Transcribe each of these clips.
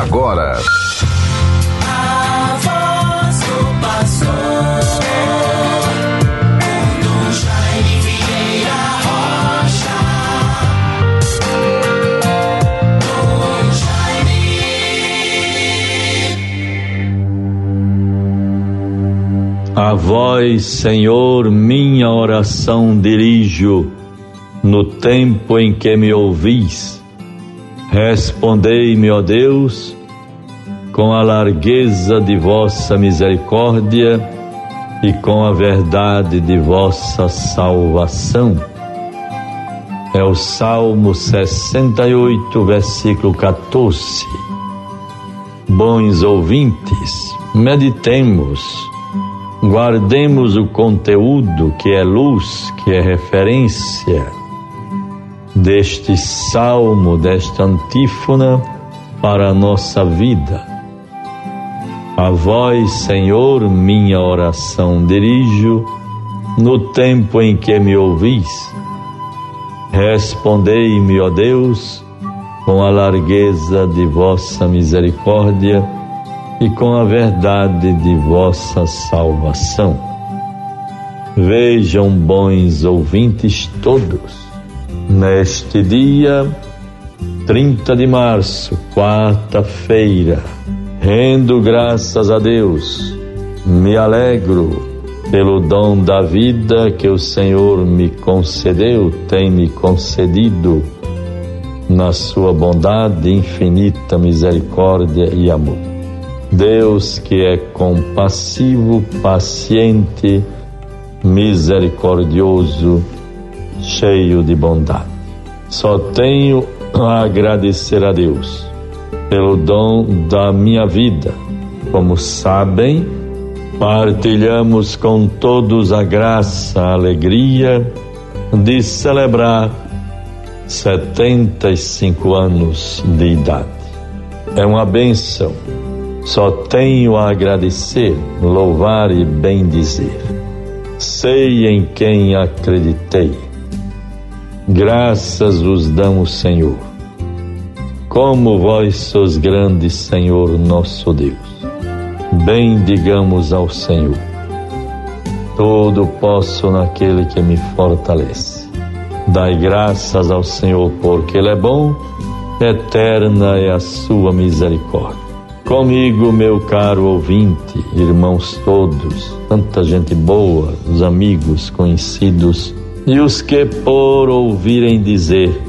agora. A vós, Senhor, minha oração dirijo no tempo em que me ouvis. Respondei-me, ó Deus, com a largueza de vossa misericórdia e com a verdade de vossa salvação. É o Salmo 68, versículo 14. Bons ouvintes, meditemos, guardemos o conteúdo que é luz, que é referência deste salmo, desta antífona para a nossa vida. A vós, Senhor, minha oração dirijo no tempo em que me ouvis. Respondei-me, ó Deus, com a largueza de vossa misericórdia e com a verdade de vossa salvação. Vejam, bons ouvintes todos, neste dia 30 de março, quarta-feira, rendo graças a Deus, me alegro pelo dom da vida que o Senhor me concedeu, tem me concedido na sua bondade, infinita misericórdia e amor. Deus que é compassivo, paciente, misericordioso, cheio de bondade. Só tenho a agradecer a Deus pelo dom da minha vida. Como sabem, partilhamos com todos a graça, a alegria de celebrar 75 anos de idade. É uma benção. Só tenho a agradecer, louvar e bendizer. Sei em quem acreditei Graças vos damos, Senhor. Como vós sois grande, Senhor nosso Deus. Bendigamos ao Senhor. Todo posso naquele que me fortalece. Dai graças ao Senhor, porque Ele é bom, eterna é a sua misericórdia. Comigo, meu caro ouvinte, irmãos todos, tanta gente boa, os amigos, conhecidos, e os que por ouvirem dizer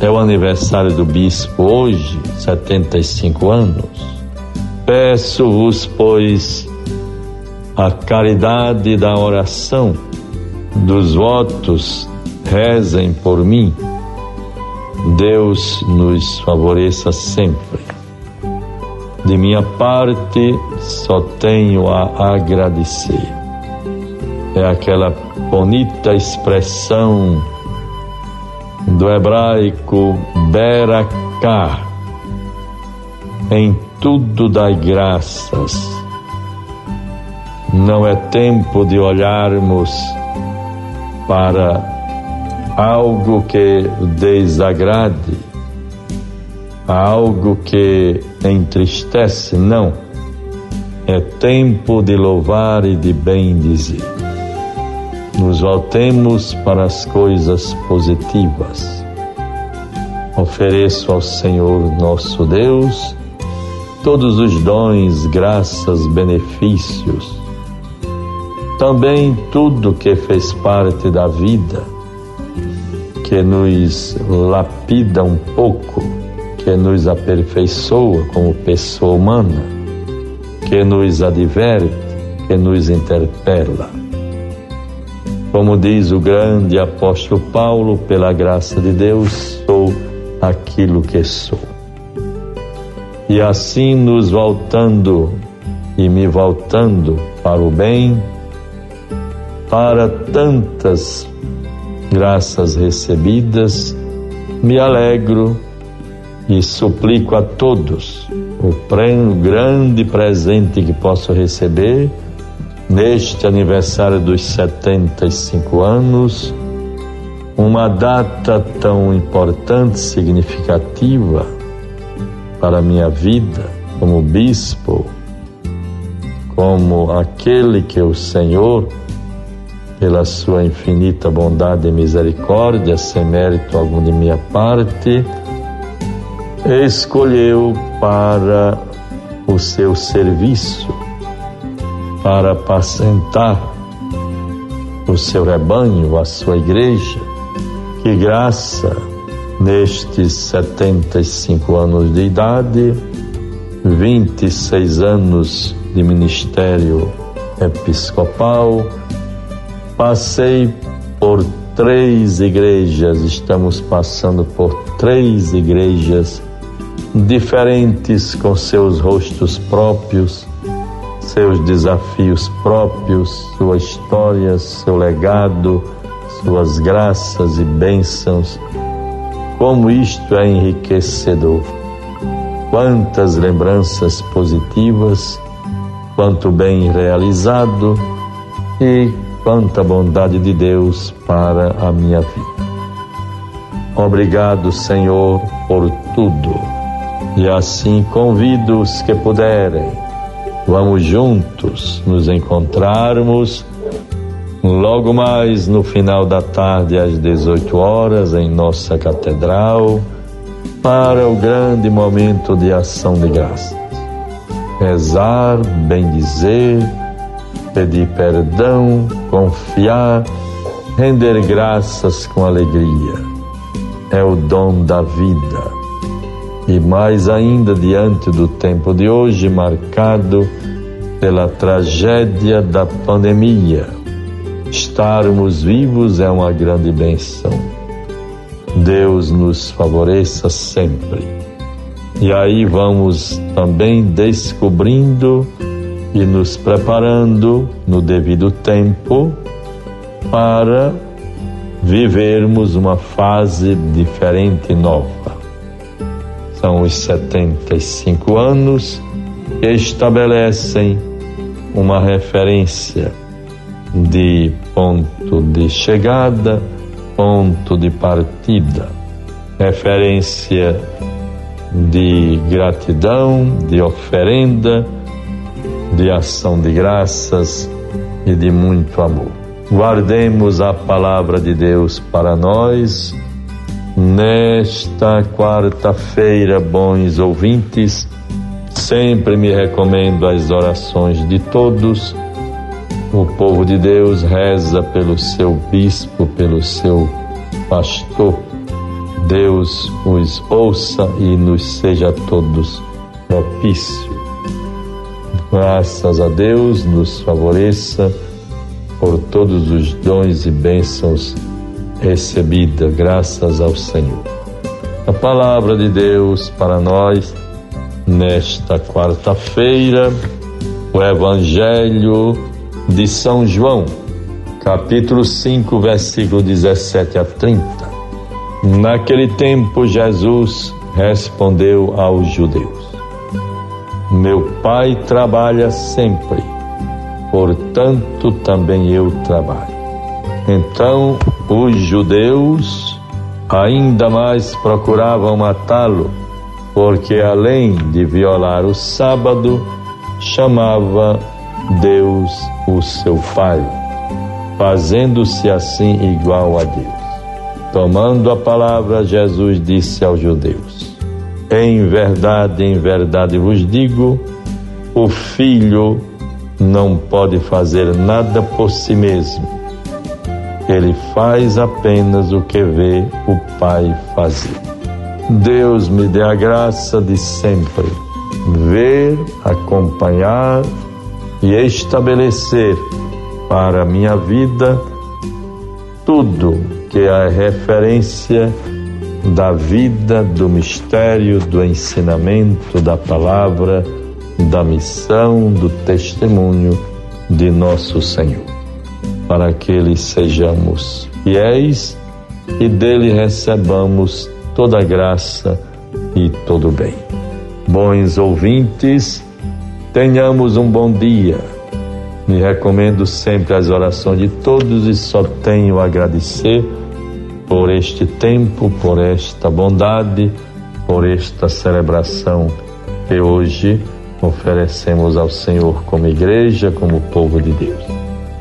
é o aniversário do bispo hoje, 75 anos, peço-vos, pois, a caridade da oração, dos votos, rezem por mim. Deus nos favoreça sempre. De minha parte, só tenho a agradecer. É aquela bonita expressão do hebraico beraká, em tudo dai graças. Não é tempo de olharmos para algo que desagrade, algo que entristece, não. É tempo de louvar e de bem dizer nos voltemos para as coisas positivas. Ofereço ao Senhor nosso Deus todos os dons, graças, benefícios, também tudo que fez parte da vida, que nos lapida um pouco, que nos aperfeiçoa como pessoa humana, que nos adverte, que nos interpela como diz o grande apóstolo Paulo, pela graça de Deus, sou aquilo que sou. E assim nos voltando e me voltando para o bem, para tantas graças recebidas, me alegro e suplico a todos o grande presente que posso receber neste aniversário dos 75 anos, uma data tão importante, significativa para a minha vida como bispo, como aquele que o Senhor, pela sua infinita bondade e misericórdia, sem mérito algum de minha parte, escolheu para o seu serviço, para apacentar o seu rebanho, a sua igreja. Que graça nestes 75 anos de idade, 26 anos de ministério episcopal, passei por três igrejas, estamos passando por três igrejas diferentes com seus rostos próprios, seus desafios próprios, sua história, seu legado, suas graças e bênçãos. Como isto é enriquecedor! Quantas lembranças positivas, quanto bem realizado e quanta bondade de Deus para a minha vida. Obrigado, Senhor, por tudo e assim convido os que puderem, vamos juntos nos encontrarmos logo mais no final da tarde, às 18 horas, em nossa catedral, para o grande momento de ação de graças. Rezar, bendizer, pedir perdão, confiar, render graças com alegria. É o dom da vida e mais ainda diante do tempo de hoje, marcado pela tragédia da pandemia. Estarmos vivos é uma grande benção. Deus nos favoreça sempre. E aí vamos também descobrindo e nos preparando no devido tempo para vivermos uma fase diferente e nova são os 75 anos que estabelecem uma referência de ponto de chegada, ponto de partida, referência de gratidão, de oferenda, de ação de graças e de muito amor. Guardemos a palavra de Deus para nós Nesta quarta-feira, bons ouvintes, sempre me recomendo as orações de todos. O povo de Deus reza pelo seu bispo, pelo seu pastor. Deus os ouça e nos seja a todos propício. Graças a Deus, nos favoreça por todos os dons e bênçãos recebida, graças ao Senhor. A palavra de Deus para nós nesta quarta-feira, o Evangelho de São João, capítulo 5, versículo 17 a 30. Naquele tempo, Jesus respondeu aos judeus: Meu Pai trabalha sempre, portanto também eu trabalho. Então os judeus ainda mais procuravam matá-lo, porque além de violar o sábado, chamava Deus o seu Pai, fazendo-se assim igual a Deus. Tomando a palavra, Jesus disse aos judeus: Em verdade, em verdade vos digo, o filho não pode fazer nada por si mesmo ele faz apenas o que vê o Pai fazer. Deus me dê a graça de sempre ver, acompanhar e estabelecer para a minha vida tudo que é referência da vida, do mistério, do ensinamento, da palavra, da missão, do testemunho de nosso Senhor para que lhe sejamos fiéis e dele recebamos toda graça e todo bem. Bons ouvintes, tenhamos um bom dia. Me recomendo sempre as orações de todos e só tenho a agradecer por este tempo, por esta bondade, por esta celebração que hoje oferecemos ao Senhor como igreja, como povo de Deus.